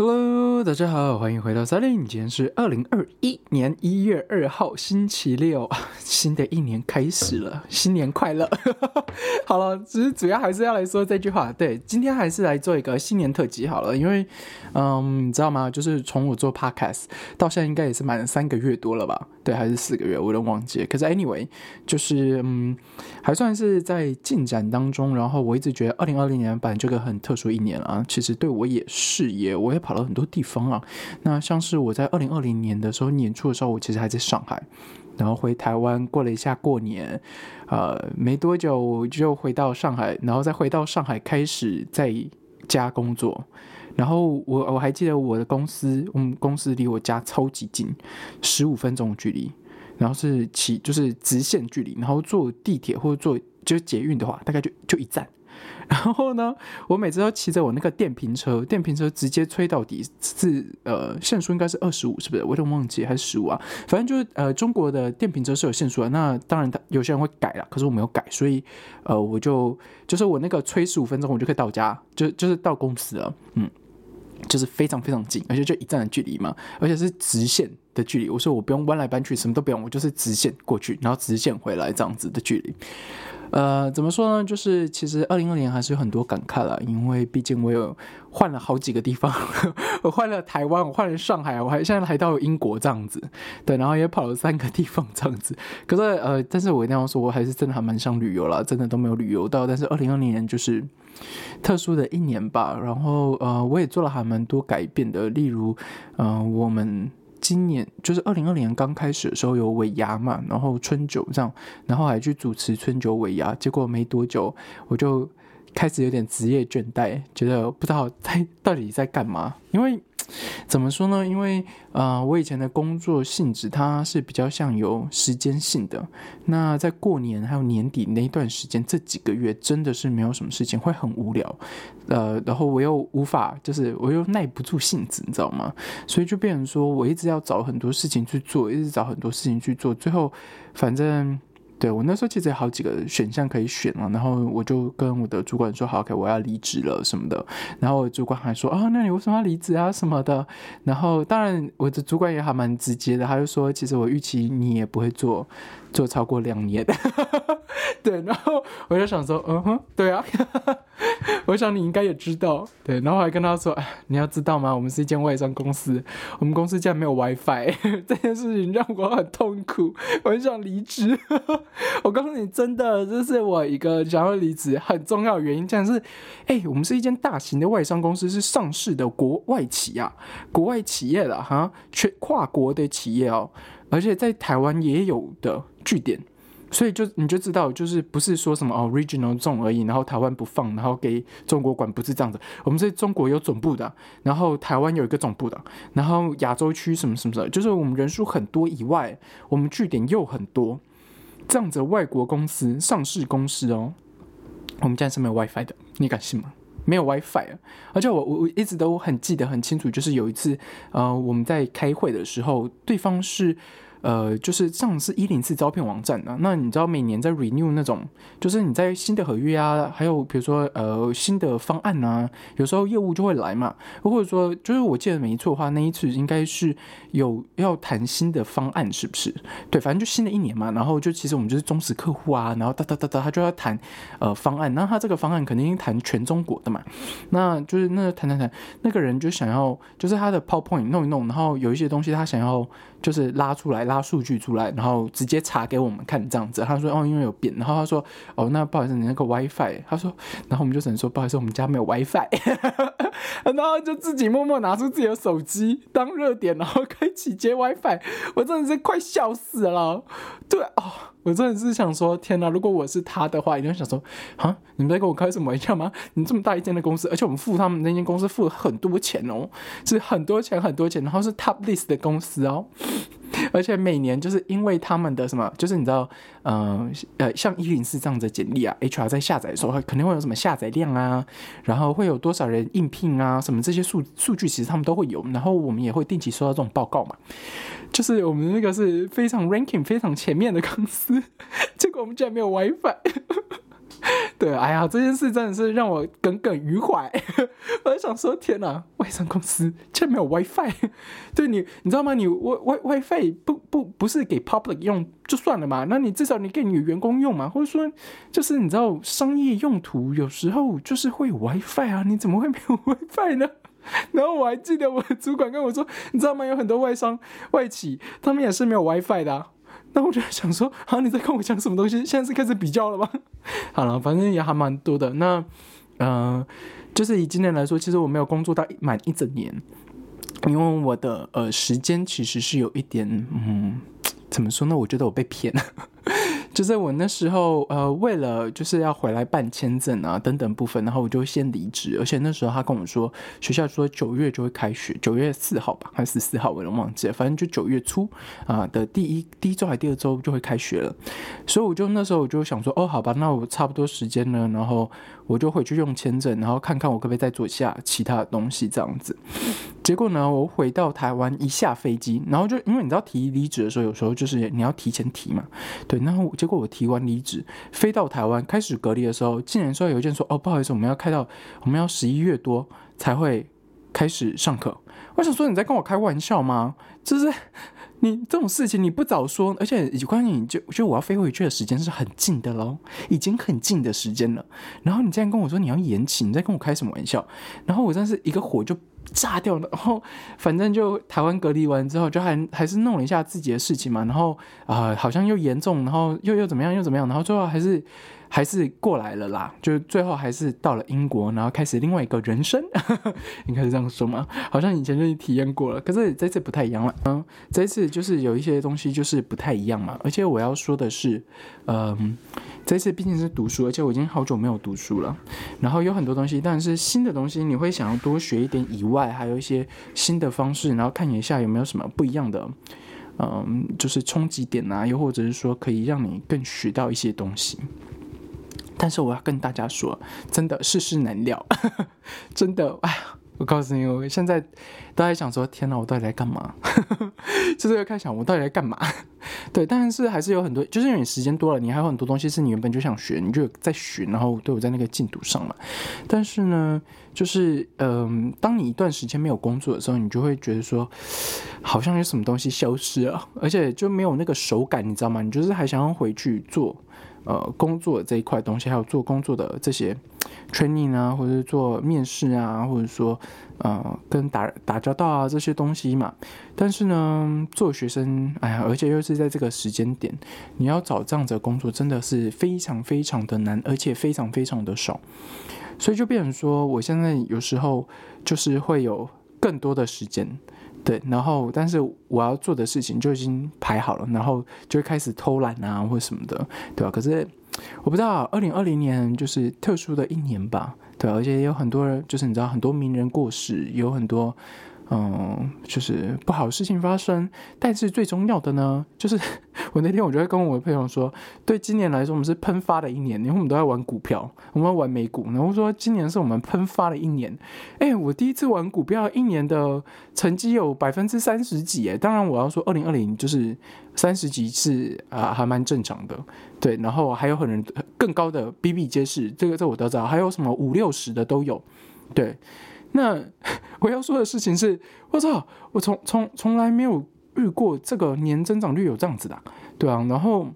Hello，大家好，欢迎回到三零。今天是二零二一年一月二号，星期六，新的一年开始了，新年快乐！好了，其实主要还是要来说这句话。对，今天还是来做一个新年特辑好了，因为，嗯，你知道吗？就是从我做 Podcast 到现在，应该也是满了三个月多了吧？对，还是四个月，我都忘记。可是 Anyway，就是嗯，还算是在进展当中。然后我一直觉得二零二零年版这个很特殊一年啊，其实对我也是，也我也。跑了很多地方啊，那像是我在二零二零年的时候年初的时候，我其实还在上海，然后回台湾过了一下过年，呃，没多久我就回到上海，然后再回到上海开始在家工作，然后我我还记得我的公司，我们公司离我家超级近，十五分钟的距离，然后是起就是直线距离，然后坐地铁或者坐就捷运的话，大概就就一站。然后呢，我每次都骑着我那个电瓶车，电瓶车直接吹到底是呃限速应该是二十五，是不是？我有点忘记还是十五啊？反正就是呃中国的电瓶车是有限速的。那当然，有些人会改了，可是我没有改，所以呃我就就是我那个吹十五分钟，我就可以到家，就就是到公司了。嗯，就是非常非常近，而且就一站的距离嘛，而且是直线的距离。我说我不用弯来弯去，什么都不用，我就是直线过去，然后直线回来这样子的距离。呃，怎么说呢？就是其实二零二年还是有很多感慨了，因为毕竟我有换了好几个地方，我换了台湾，我换了上海，我还现在还到英国这样子，对，然后也跑了三个地方这样子。可是呃，但是我一定要说，我还是真的还蛮想旅游了，真的都没有旅游到。但是二零二零年就是特殊的一年吧，然后呃，我也做了还蛮多改变的，例如嗯，我们。今年就是二零二零年刚开始的时候有尾牙嘛，然后春酒这样，然后还去主持春酒尾牙，结果没多久我就开始有点职业倦怠，觉得不知道在 到底在干嘛，因为。怎么说呢？因为呃，我以前的工作性质它是比较像有时间性的。那在过年还有年底那一段时间，这几个月真的是没有什么事情，会很无聊。呃，然后我又无法，就是我又耐不住性子，你知道吗？所以就变成说我一直要找很多事情去做，一直找很多事情去做，最后反正。对我那时候其实好几个选项可以选了，然后我就跟我的主管说：“好，OK，我要离职了什么的。”然后主管还说：“啊，那你为什么要离职啊什么的？”然后当然我的主管也还蛮直接的，他就说：“其实我预期你也不会做。”做超过两年，对，然后我就想说，嗯哼，对啊，我想你应该也知道，对，然后还跟他说，你要知道吗？我们是一间外商公司，我们公司竟然没有 WiFi，这件事情让我很痛苦，我很想离职。我告诉你，真的，这是我一个想要离职很重要原因，竟然是，哎，我们是一间大型的外商公司，是上市的国外企啊，国外企业了哈，全跨国的企业哦。而且在台湾也有的据点，所以就你就知道，就是不是说什么哦，regional zone 而已，然后台湾不放，然后给中国管，不是这样子。我们是中国有总部的，然后台湾有一个总部的，然后亚洲区什么什么的，就是我们人数很多以外，我们据点又很多，这样子外国公司、上市公司哦，我们竟然是没有 WiFi 的，你敢信吗？没有 WiFi！而且我我我一直都很记得很清楚，就是有一次，呃，我们在开会的时候，对方是。呃，就是像是一零四招聘网站啊，那你知道每年在 renew 那种，就是你在新的合约啊，还有比如说呃新的方案啊，有时候业务就会来嘛，或者说就是我记得没错的话，那一次应该是有要谈新的方案，是不是？对，反正就新的一年嘛，然后就其实我们就是忠实客户啊，然后哒哒哒哒，他就要谈呃方案，那他这个方案肯定谈全中国的嘛，那就是那谈谈谈，那个人就想要就是他的 PowerPoint 弄一弄，然后有一些东西他想要就是拉出来。拉数据出来，然后直接查给我们看这样子。他说：“哦，因为有变。”然后他说：“哦，那不好意思，你那个 WiFi。”他说：“然后我们就只能说不好意思，我们家没有 WiFi。”然后就自己默默拿出自己的手机当热点，然后开启接 WiFi。我真的是快笑死了。对哦，我真的是想说，天哪！如果我是他的话，一定会想说：“啊，你们在跟我开什么玩笑吗？你这么大一间的公司，而且我们付他们那间公司付了很多钱哦，是很多钱很多钱，然后是 Top List 的公司哦。” 而且每年就是因为他们的什么，就是你知道，呃呃，像一零四这样的简历啊，HR 在下载的时候，肯定会有什么下载量啊，然后会有多少人应聘啊，什么这些数数据，其实他们都会有。然后我们也会定期收到这种报告嘛，就是我们那个是非常 ranking 非常前面的公司，结果我们竟然没有 WiFi。对，哎呀，这件事真的是让我耿耿于怀。我在想说，天哪，外商公司竟然没有 WiFi？对你，你知道吗？你 Wi Wi WiFi 不不不是给 public 用就算了嘛？那你至少你给你员工用嘛？或者说，就是你知道商业用途有时候就是会有 WiFi 啊？你怎么会没有 WiFi 呢？然后我还记得我主管跟我说，你知道吗？有很多外商外企，他们也是没有 WiFi 的。那我就想说，好，你在跟我讲什么东西？现在是开始比较了吗？好了，反正也还蛮多的。那，嗯，就是以今年来说，其实我没有工作到满一整年，因为我的呃时间其实是有一点，嗯，怎么说呢？我觉得我被骗了。就是我那时候，呃，为了就是要回来办签证啊等等部分，然后我就先离职。而且那时候他跟我说，学校说九月就会开学，九月四号吧，还是四号，我有点忘记了。反正就九月初啊的第一第一周还第二周就会开学了。所以我就那时候我就想说，哦，好吧，那我差不多时间呢，然后我就回去用签证，然后看看我可不可以再做下其他的东西这样子。结果呢，我回到台湾一下飞机，然后就因为你知道提离职的时候，有时候就是你要提前提嘛，对，然后结。果我提完离职，飞到台湾开始隔离的时候，竟然说有一件说哦，不好意思，我们要开到我们要十一月多才会开始上课。我想说你在跟我开玩笑吗？就是你这种事情你不早说，而且关于你就就我要飞回去的时间是很近的喽，已经很近的时间了。然后你竟然跟我说你要延期，你在跟我开什么玩笑？然后我真是一个火就。炸掉了，然后反正就台湾隔离完之后，就还还是弄了一下自己的事情嘛，然后啊，好像又严重，然后又又怎么样，又怎么样，然后最后还是。还是过来了啦，就是最后还是到了英国，然后开始另外一个人生，应该是这样说吗？好像以前就体验过了，可是这次不太一样了。嗯，这次就是有一些东西就是不太一样嘛。而且我要说的是，嗯，这次毕竟是读书，而且我已经好久没有读书了。然后有很多东西，但是新的东西你会想要多学一点以外，还有一些新的方式，然后看一下有没有什么不一样的，嗯，就是冲击点啊，又或者是说可以让你更学到一些东西。但是我要跟大家说，真的世事难料，真的，哎，我告诉你，我现在都在想说，天哪，我到底在干嘛？就是在开想，我到底在干嘛？对，但是还是有很多，就是因为你时间多了，你还有很多东西是你原本就想学，你就在学，然后都有在那个进度上了。但是呢，就是嗯，当你一段时间没有工作的时候，你就会觉得说，好像有什么东西消失了，而且就没有那个手感，你知道吗？你就是还想要回去做。呃，工作这一块东西，还有做工作的这些 training 啊，或者做面试啊，或者说呃，跟打打交道啊这些东西嘛。但是呢，做学生，哎呀，而且又是在这个时间点，你要找这样子的工作，真的是非常非常的难，而且非常非常的少。所以就变成说，我现在有时候就是会有更多的时间。对，然后但是我要做的事情就已经排好了，然后就会开始偷懒啊，或什么的，对吧？可是我不知道，二零二零年就是特殊的一年吧，对，而且有很多人，就是你知道，很多名人过世，有很多。嗯，就是不好事情发生，但是最重要的呢，就是 我那天我就会跟我的朋友说，对今年来说，我们是喷发的一年，因为我们都在玩股票，我们玩美股，然后说今年是我们喷发的一年。哎，我第一次玩股票，一年的成绩有百分之三十几，哎，当然我要说二零二零就是三十几是啊，还蛮正常的，对，然后还有很人更高的比比皆是，这个这我都知道，还有什么五六十的都有，对。那 我要说的事情是，我操，我从从从来没有遇过这个年增长率有这样子的，对啊，然后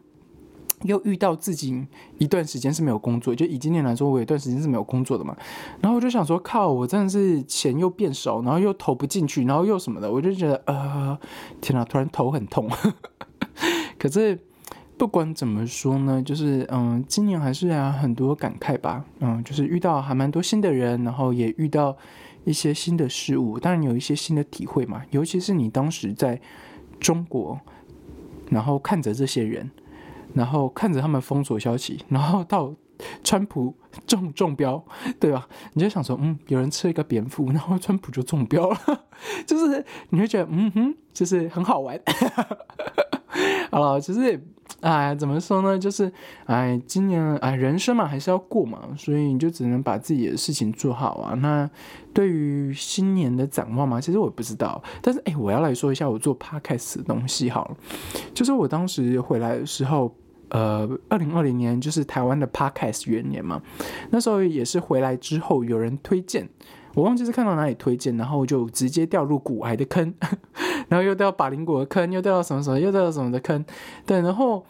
又遇到自己一段时间是没有工作，就以今年来说，我有一段时间是没有工作的嘛，然后我就想说，靠，我真的是钱又变少，然后又投不进去，然后又什么的，我就觉得，呃，天哪，突然头很痛。可是不管怎么说呢，就是嗯，今年还是啊很多感慨吧，嗯，就是遇到还蛮多新的人，然后也遇到。一些新的事物，当然有一些新的体会嘛。尤其是你当时在中国，然后看着这些人，然后看着他们封锁消息，然后到川普中中标，对吧？你就想说，嗯，有人吃一个蝙蝠，然后川普就中标了，就是你会觉得，嗯哼，就是很好玩。好了，其实。哎，怎么说呢？就是，哎，今年哎，人生嘛还是要过嘛，所以你就只能把自己的事情做好啊。那对于新年的展望嘛，其实我也不知道。但是哎，我要来说一下我做 podcast 的东西好了。就是我当时回来的时候，呃，二零二零年就是台湾的 Podcast 元年嘛，那时候也是回来之后有人推荐，我忘记是看到哪里推荐，然后就直接掉入骨癌的坑，然后又掉到法灵果的坑，又掉到什么什么，又掉到什么的坑，对，然后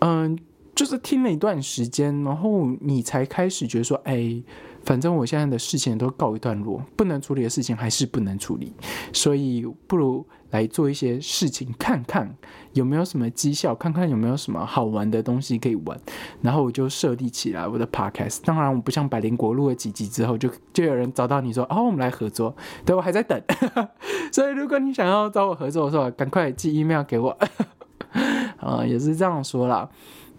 嗯，就是听了一段时间，然后你才开始觉得说，哎。反正我现在的事情都告一段落，不能处理的事情还是不能处理，所以不如来做一些事情，看看有没有什么绩效，看看有没有什么好玩的东西可以玩。然后我就设立起来我的 podcast。当然，我不像百灵国录了几集之后，就就有人找到你说，哦，我们来合作。对我还在等，所以如果你想要找我合作的时候，赶快寄 email 给我。啊，也是这样说啦。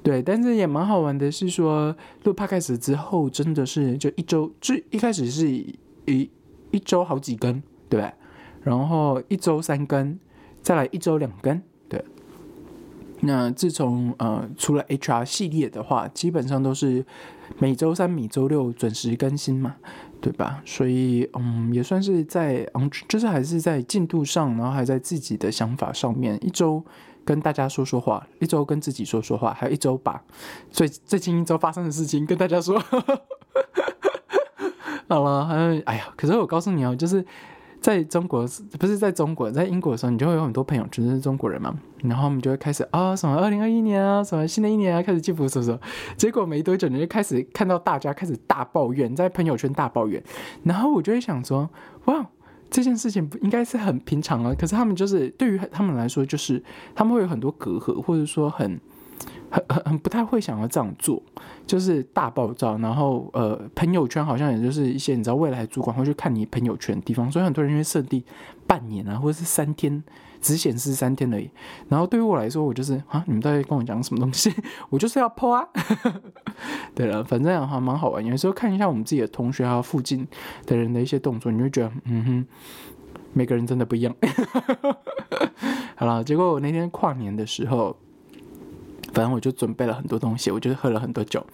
对，但是也蛮好玩的，是说录 podcast 之后，真的是就一周，就一开始是一一周好几根，对然后一周三根，再来一周两根，对。那自从呃除了 HR 系列的话，基本上都是每周三、每周六准时更新嘛，对吧？所以嗯，也算是在嗯，就是还是在进度上，然后还在自己的想法上面，一周。跟大家说说话，一周跟自己说说话，还有一周把最最近一周发生的事情跟大家说。好了，还有哎呀，可是我告诉你哦，就是在中国，不是在中国，在英国的时候，你就会有很多朋友，全是中国人嘛，然后我们就会开始啊，什么二零二一年啊，什么新的一年啊，开始祝福什么什么，结果没多久你就开始看到大家开始大抱怨，在朋友圈大抱怨，然后我就会想说，哇。这件事情不应该是很平常啊，可是他们就是对于他们来说，就是他们会有很多隔阂，或者说很很很不太会想要这样做，就是大爆炸。然后呃，朋友圈好像也就是一些你知道未来主管会去看你朋友圈的地方，所以很多人因为设定半年啊，或者是三天。只显示三天而已，然后对于我来说，我就是啊，你们在跟我讲什么东西？我就是要破啊！对了，反正还蛮好玩。有时候看一下我们自己的同学还有附近的人的一些动作，你会觉得，嗯哼，每个人真的不一样。好了，结果我那天跨年的时候。反正我就准备了很多东西，我就是喝了很多酒，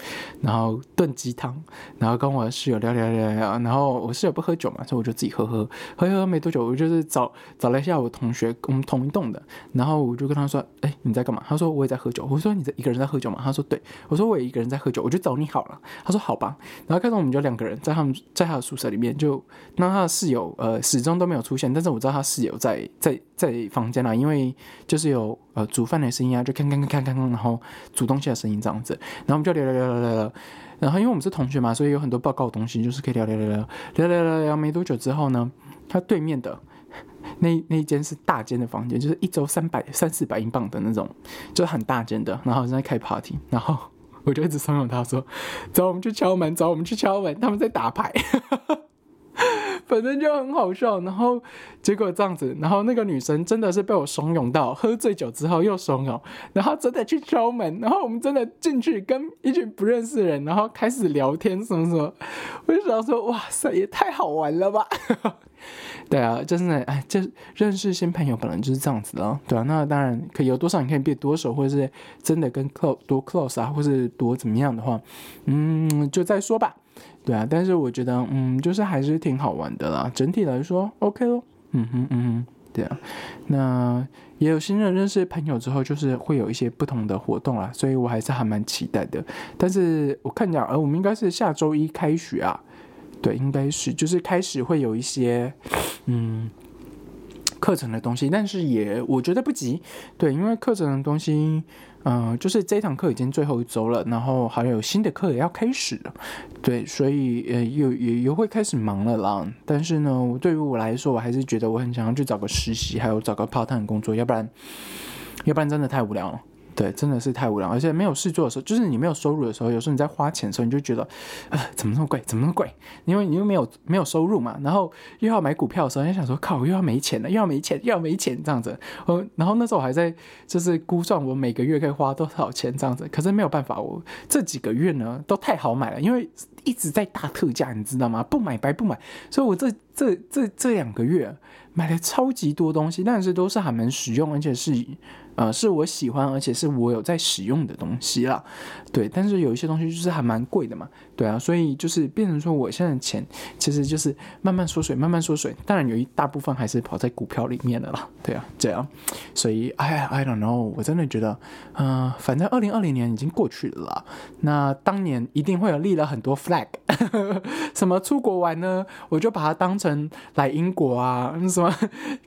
然后炖鸡汤，然后跟我室友聊聊聊聊，然后我室友不喝酒嘛，所以我就自己喝喝喝喝没多久，我就是找找了一下我同学，我们同一栋的，然后我就跟他说：“哎，你在干嘛？”他说：“我也在喝酒。”我说：“你在一个人在喝酒吗？”他说：“对。”我说：“我也一个人在喝酒，我就找你好了。”他说：“好吧。”然后开始我们就两个人在他们在他的宿舍里面，就那他的室友呃始终都没有出现，但是我知道他室友在在在房间啦，因为就是有呃煮饭的声音啊，就看看看看看，然后。煮东西的声音这样子，然后我们就聊聊聊聊聊聊，然后因为我们是同学嘛，所以有很多报告的东西，就是可以聊聊聊聊。聊聊聊聊。没多久之后呢，他对面的 那那一间是大间的房间，就是一周三百三四百英镑的那种，就是很大间的，然后正在开 party，然后 我就一直怂恿他说：“走，我们去敲门，走，我们去敲门，他们在打牌。”反正就很好笑，然后结果这样子，然后那个女生真的是被我怂恿到，喝醉酒之后又怂恿，然后真的去敲门，然后我们真的进去跟一群不认识的人，然后开始聊天什么什么，我就想说，哇塞，也太好玩了吧！对啊，真的哎，就认识新朋友本来就是这样子的，对啊，那当然可以有多少你可以变多熟，或者是真的跟 close 多 close 啊，或是多怎么样的话，嗯，就再说吧。对啊，但是我觉得，嗯，就是还是挺好玩的啦。整体来说，OK 咯。嗯哼，嗯哼，对啊。那也有新人认识朋友之后，就是会有一些不同的活动啦，所以我还是还蛮期待的。但是我看讲，呃，我们应该是下周一开学啊。对，应该是，就是开始会有一些，嗯。课程的东西，但是也我觉得不急，对，因为课程的东西，嗯，就是这堂课已经最后一周了，然后还有新的课也要开始了，对，所以呃，又也也会开始忙了啦。但是呢，对于我来说，我还是觉得我很想要去找个实习，还有找个 part time 工作，要不然，要不然真的太无聊了。对，真的是太无聊，而且没有事做的时候，就是你没有收入的时候，有时候你在花钱的时候，你就觉得，呃，怎么那么贵，怎么那么贵？因为你又没有没有收入嘛，然后又要买股票的时候，你想说，靠，又要没钱了，又要没钱，又要没钱这样子。然后那时候我还在就是估算我每个月可以花多少钱这样子，可是没有办法，我这几个月呢都太好买了，因为。一直在大特价，你知道吗？不买白不买。所以我这这这这两个月买了超级多东西，但是都是还蛮实用，而且是。呃，是我喜欢，而且是我有在使用的东西啦，对。但是有一些东西就是还蛮贵的嘛，对啊，所以就是变成说，我现在钱其实就是慢慢缩水，慢慢缩水。当然有一大部分还是跑在股票里面的啦，对啊，这样。所以，I I don't know，我真的觉得，嗯，反正二零二零年已经过去了啦。那当年一定会有立了很多 flag，什么出国玩呢？我就把它当成来英国啊，什么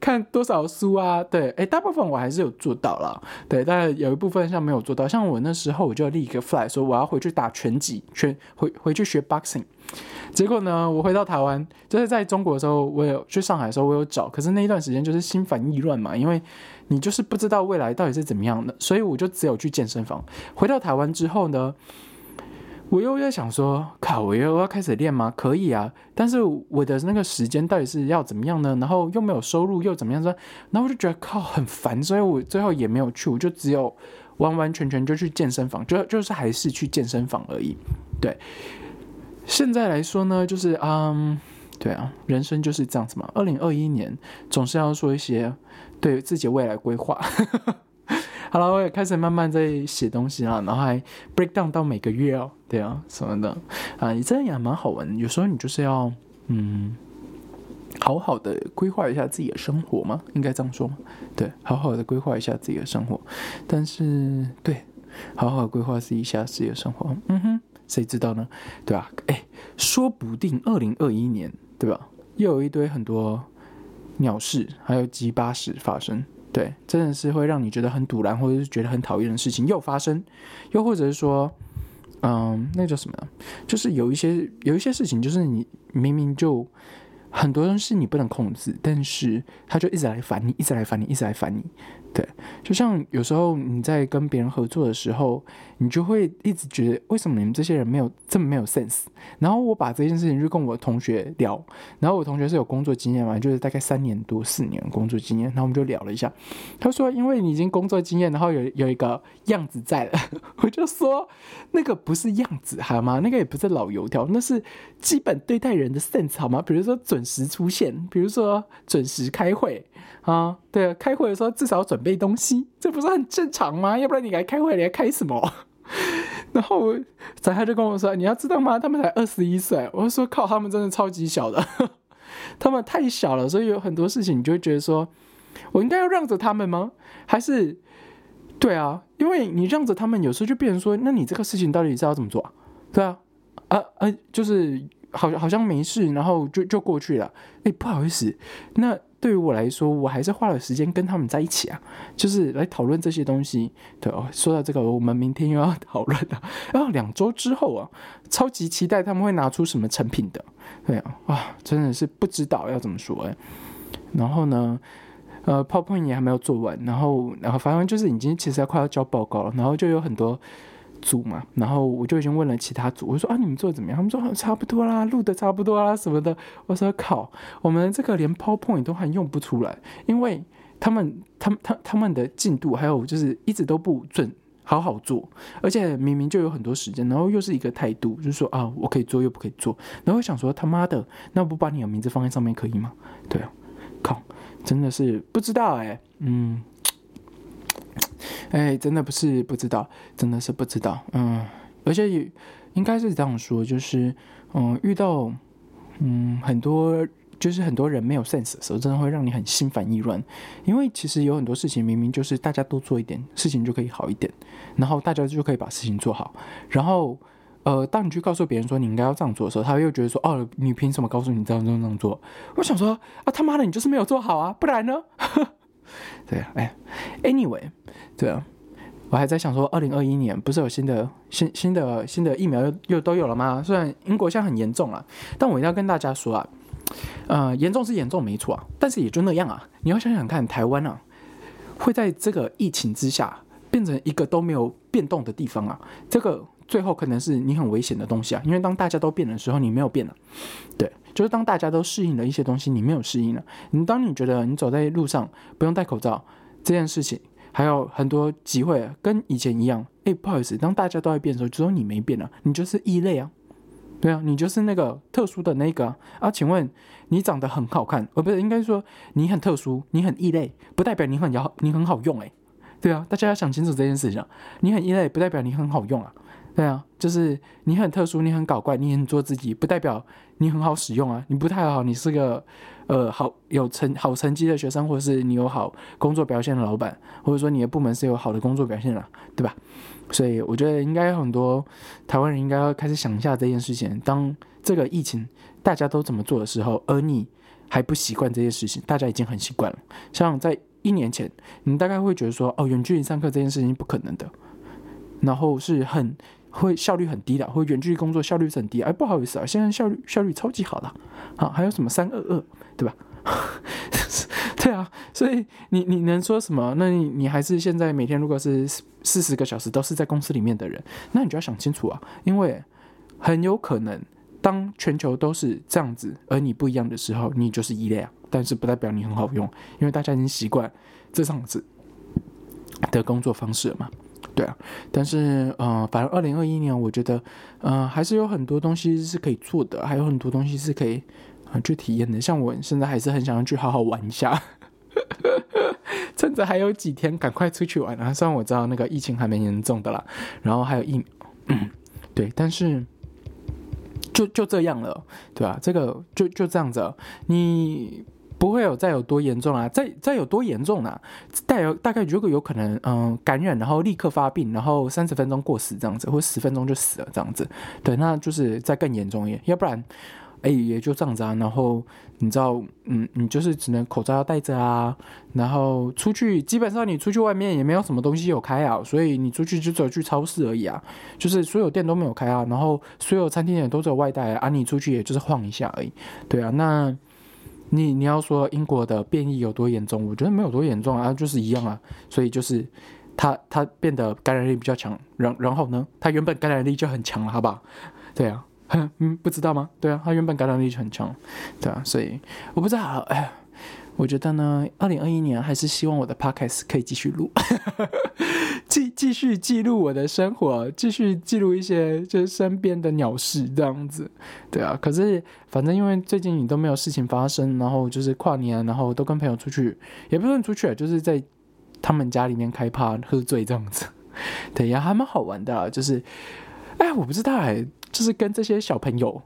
看多少书啊，对，哎，大部分我还是有做到。了，对，但有一部分像没有做到，像我那时候我就立一个 fly，说我要回去打拳击，全回回去学 boxing。结果呢，我回到台湾，就是在中国的时候，我有去上海的时候，我有找，可是那一段时间就是心烦意乱嘛，因为你就是不知道未来到底是怎么样的，所以我就只有去健身房。回到台湾之后呢？我又在想说，靠，我又要开始练吗？可以啊，但是我的那个时间到底是要怎么样呢？然后又没有收入，又怎么样说？然后我就觉得靠，很烦，所以我最后也没有去，我就只有完完全全就去健身房，就就是还是去健身房而已。对，现在来说呢，就是嗯，对啊，人生就是这样子嘛。二零二一年总是要说一些对自己未来规划。好了，我也开始慢慢在写东西了，然后还 break down 到每个月哦，对啊，什么的啊，你这样也蛮好玩。有时候你就是要嗯，好好的规划一下自己的生活嘛，应该这样说吗？对，好好的规划一下自己的生活。但是对，好好规划自己一下自己的生活，嗯哼，谁知道呢？对吧？哎，说不定二零二一年，对吧？又有一堆很多鸟事，还有鸡巴事发生。对，真的是会让你觉得很堵然，或者是觉得很讨厌的事情又发生，又或者是说，嗯，那叫什么？就是有一些有一些事情，就是你明明就很多东西你不能控制，但是他就一直来烦你，一直来烦你，一直来烦你。对，就像有时候你在跟别人合作的时候，你就会一直觉得为什么你们这些人没有这么没有 sense。然后我把这件事情就跟我同学聊，然后我同学是有工作经验嘛，就是大概三年多四年工作经验，然后我们就聊了一下。他说，因为你已经工作经验，然后有有一个样子在了，我就说那个不是样子好吗？那个也不是老油条，那是基本对待人的 sense 好吗？比如说准时出现，比如说准时开会。啊，对，开会的时候至少准准备东西，这不是很正常吗？要不然你来开会，你开什么？然后仔他就跟我说：“你要知道吗？他们才二十一岁。”我就说：“靠，他们真的超级小的，他们太小了，所以有很多事情你就会觉得说，我应该要让着他们吗？还是对啊？因为你让着他们，有时候就变成说，那你这个事情到底是要怎么做？对啊，啊啊，就是好好像没事，然后就就过去了。哎，不好意思，那。对于我来说，我还是花了时间跟他们在一起啊，就是来讨论这些东西。对哦，说到这个，我们明天又要 讨论了。然后两周之后啊，超级期待他们会拿出什么成品的。对啊，哇，真的是不知道要怎么说哎。然后呢，呃，PowerPoint 也还没有做完，然后，然后反正就是已经其实要快要交报告了，然后就有很多。组嘛，然后我就已经问了其他组，我说啊，你们做的怎么样？他们说差不多啦，录的差不多啦什么的。我说靠，我们这个连 PowerPoint 都还用不出来，因为他们、他们、他、他们的进度还有就是一直都不准好好做，而且明明就有很多时间，然后又是一个态度，就是说啊，我可以做又不可以做，然后想说他妈的，那不把你的名字放在上面可以吗？对啊，靠，真的是不知道哎，嗯。哎，真的不是不知道，真的是不知道，嗯，而且也应该是这样说，就是嗯，遇到嗯很多就是很多人没有 sense 的时候，真的会让你很心烦意乱，因为其实有很多事情明明就是大家都做一点事情就可以好一点，然后大家就可以把事情做好，然后呃，当你去告诉别人说你应该要这样做的时候，他又觉得说哦，你凭什么告诉你这样这样这样做？我想说啊，他妈的，你就是没有做好啊，不然呢？对啊，哎，anyway，对啊，我还在想说，二零二一年不是有新的新新的新的疫苗又又都有了吗？虽然英国现在很严重了，但我一定要跟大家说啊，呃，严重是严重没错啊，但是也就那样啊。你要想想看，台湾啊，会在这个疫情之下变成一个都没有变动的地方啊，这个最后可能是你很危险的东西啊，因为当大家都变的时候，你没有变了，对。就是当大家都适应了一些东西，你没有适应了。你当你觉得你走在路上不用戴口罩这件事情，还有很多机会跟以前一样。哎，不好意思，当大家都在变的时候，只有你没变了，你就是异类啊。对啊，你就是那个特殊的那个啊。请问你长得很好看，而，不是，应该说你很特殊，你很异类，不代表你很要你很好用诶。对啊，大家要想清楚这件事情。你很异类，不代表你很好用啊。对啊，就是你很特殊，你很搞怪，你很做自己，不代表你很好使用啊。你不太好，你是个呃好有成好成绩的学生，或者是你有好工作表现的老板，或者说你的部门是有好的工作表现的，对吧？所以我觉得应该有很多台湾人应该要开始想一下这件事情。当这个疫情大家都怎么做的时候，而你还不习惯这件事情，大家已经很习惯了。像在一年前，你大概会觉得说，哦，远距离上课这件事情不可能的，然后是很会效率很低的，或远距离工作效率是很低。哎，不好意思啊，现在效率效率超级好了。好，还有什么三二二，对吧？对啊，所以你你能说什么？那你你还是现在每天如果是四十个小时都是在公司里面的人，那你就要想清楚啊，因为很有可能当全球都是这样子，而你不一样的时候，你就是异类啊。但是不代表你很好用，因为大家已经习惯这样子的工作方式了嘛。对啊，但是呃，反正二零二一年，我觉得呃还是有很多东西是可以做的，还有很多东西是可以啊去体验的。像我现在还是很想要去好好玩一下，趁着还有几天，赶快出去玩啊！虽然我知道那个疫情还蛮严重的啦，然后还有疫，对，但是。就就这样了，对吧？这个就就这样子，你不会有再有多严重啊？再再有多严重啊？带有大概如果有可能，嗯，感染然后立刻发病，然后三十分钟过死这样子，或十分钟就死了这样子，对，那就是再更严重一点，要不然。哎，也就这样子啊。然后你知道，嗯，你就是只能口罩要戴着啊。然后出去，基本上你出去外面也没有什么东西有开啊，所以你出去就只有去超市而已啊。就是所有店都没有开啊，然后所有餐厅也都只有外带啊。你出去也就是晃一下而已。对啊，那你你要说英国的变异有多严重，我觉得没有多严重啊，就是一样啊。所以就是它它变得感染力比较强，然然后呢，它原本感染力就很强了，好不好？对啊。嗯，不知道吗？对啊，他原本感染力就很强，对啊，所以我不知道。哎，我觉得呢，二零二一年还是希望我的 podcast 可以继续录，继继续记录我的生活，继续记录一些就是身边的鸟事这样子，对啊。可是反正因为最近你都没有事情发生，然后就是跨年，然后都跟朋友出去，也不算出去，就是在他们家里面开趴喝醉这样子，对呀，还蛮好玩的，就是，哎，我不知道哎。就是跟这些小朋友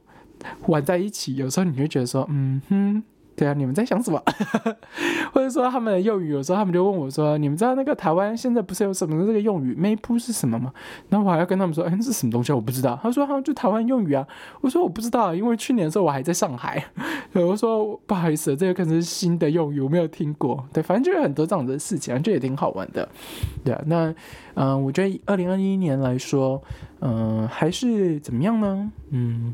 玩在一起，有时候你会觉得说，嗯哼，对啊，你们在想什么？或者说他们的用语，有时候他们就问我说，你们知道那个台湾现在不是有什么这个用语 “may 铺”是什么吗？那我还要跟他们说，哎，是什么东西？我不知道。他说，他们就台湾用语啊。我说我不知道，因为去年的时候我还在上海。我说不好意思，这个可能是新的用语，我没有听过。对，反正就有很多这样的事情，就也挺好玩的。对啊，那嗯，我觉得二零二一年来说。嗯，还是怎么样呢？嗯，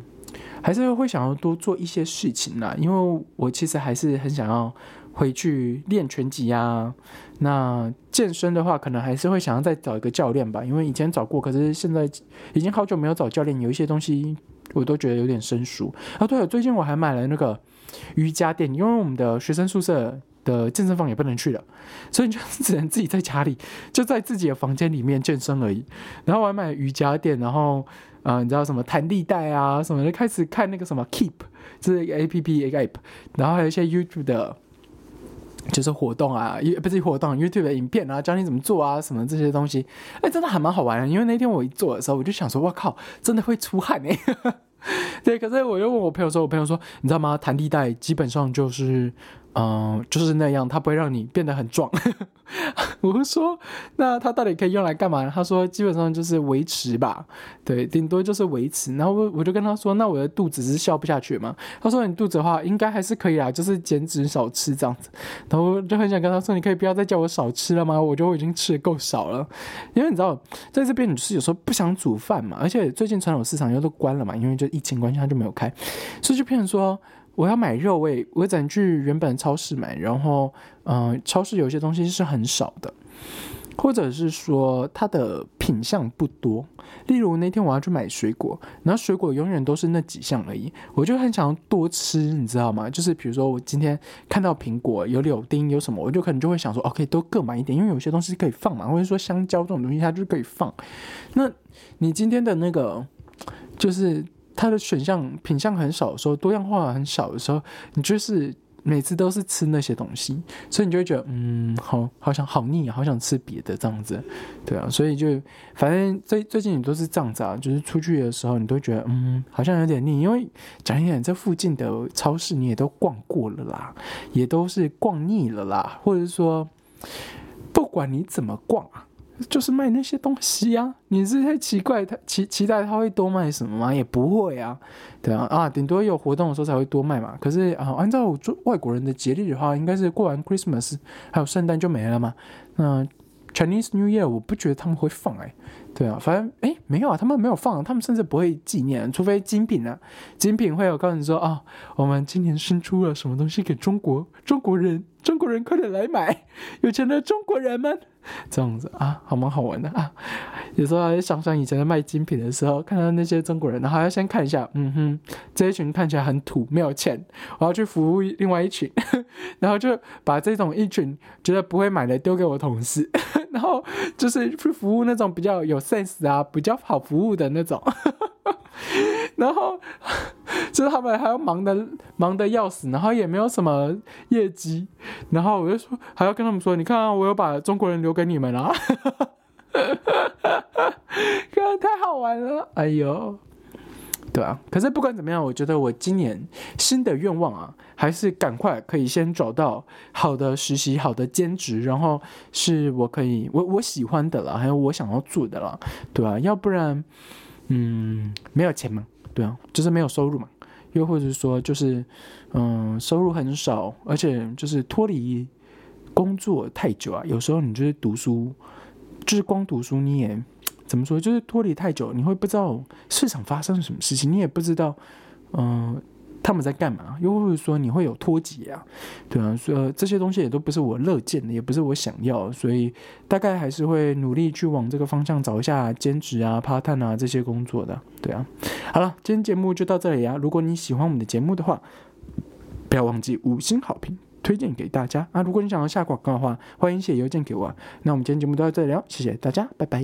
还是会想要多做一些事情啦。因为我其实还是很想要回去练拳击啊。那健身的话，可能还是会想要再找一个教练吧。因为以前找过，可是现在已经好久没有找教练，有一些东西我都觉得有点生疏啊。对了，最近我还买了那个瑜伽垫，因为我们的学生宿舍。的健身房也不能去了，所以就只能自己在家里，就在自己的房间里面健身而已。然后我还买瑜伽垫，然后啊，你知道什么弹力带啊什么就，开始看那个什么 Keep，这是一个 A P P 一个 App，然后还有一些 YouTube 的，就是活动啊，不是活动 YouTube 的影片啊，教你怎么做啊什么这些东西，哎，真的还蛮好玩的。因为那天我一做的时候，我就想说，我靠，真的会出汗哎。对，可是我又问我朋友说，我朋友说，你知道吗？弹力带基本上就是。嗯，就是那样，它不会让你变得很壮。我说，那它到底可以用来干嘛？他说，基本上就是维持吧，对，顶多就是维持。然后我我就跟他说，那我的肚子是消不下去吗？他说，你肚子的话应该还是可以啊，就是减脂少吃这样子。然后就很想跟他说，你可以不要再叫我少吃了吗？我觉得我已经吃的够少了。因为你知道，在这边你是有时候不想煮饭嘛，而且最近传统市场又都关了嘛，因为就疫情关系，它就没有开，所以就变成说。我要买肉，我我只能去原本超市买，然后，嗯，超市有些东西是很少的，或者是说它的品相不多。例如那天我要去买水果，然后水果永远都是那几项而已，我就很想要多吃，你知道吗？就是比如说我今天看到苹果有柳丁有什么，我就可能就会想说，OK，都各买一点，因为有些东西可以放嘛，或者说香蕉这种东西它就可以放。那你今天的那个就是。它的选项品相很少的时候，多样化很少的时候，你就是每次都是吃那些东西，所以你就会觉得，嗯，好，好想好腻，好想吃别的这样子，对啊，所以就反正最最近你都是这样子啊，就是出去的时候，你都觉得，嗯，好像有点腻，因为讲一点，这附近的超市你也都逛过了啦，也都是逛腻了啦，或者说，不管你怎么逛啊。就是卖那些东西啊！你是太奇怪，他期期待他会多卖什么吗？也不会啊，对啊啊，顶多有活动的时候才会多卖嘛。可是啊，按照做外国人的节日的话，应该是过完 Christmas 还有圣诞就没了嘛。那 Chinese New Year 我不觉得他们会放哎，对啊，反正哎没有啊，他们没有放，他们甚至不会纪念，除非精品啊，精品会有告诉你说啊，我们今年新出了什么东西给中国中国人，中国人快点来买，有钱的中国人们。这样子啊，好蛮好玩的啊。有时候还想想以前在卖精品的时候，看到那些中国人，然后要先看一下，嗯哼，这一群看起来很土，没有钱，我要去服务另外一群，然后就把这种一群觉得不会买的丢给我同事，然后就是去服务那种比较有 sense 啊，比较好服务的那种。然后就是他们还要忙的忙的要死，然后也没有什么业绩，然后我就说还要跟他们说，你看啊，我有把中国人留给你们了，看太好玩了，哎呦，对啊，可是不管怎么样，我觉得我今年新的愿望啊，还是赶快可以先找到好的实习、好的兼职，然后是我可以我我喜欢的了，还有我想要做的了，对吧？要不然。嗯，没有钱嘛，对啊，就是没有收入嘛，又或者说就是，嗯，收入很少，而且就是脱离工作太久啊，有时候你就是读书，就是光读书你也怎么说，就是脱离太久，你会不知道市场发生了什么事情，你也不知道，嗯。他们在干嘛？又或者说你会有脱节啊？对啊，说这些东西也都不是我乐见的，也不是我想要，所以大概还是会努力去往这个方向找一下兼职啊、part time 啊这些工作的。对啊，好了，今天节目就到这里啊。如果你喜欢我们的节目的话，不要忘记五星好评推荐给大家啊。如果你想要下广告的话，欢迎写邮件给我。那我们今天节目就到这里了，谢谢大家，拜拜。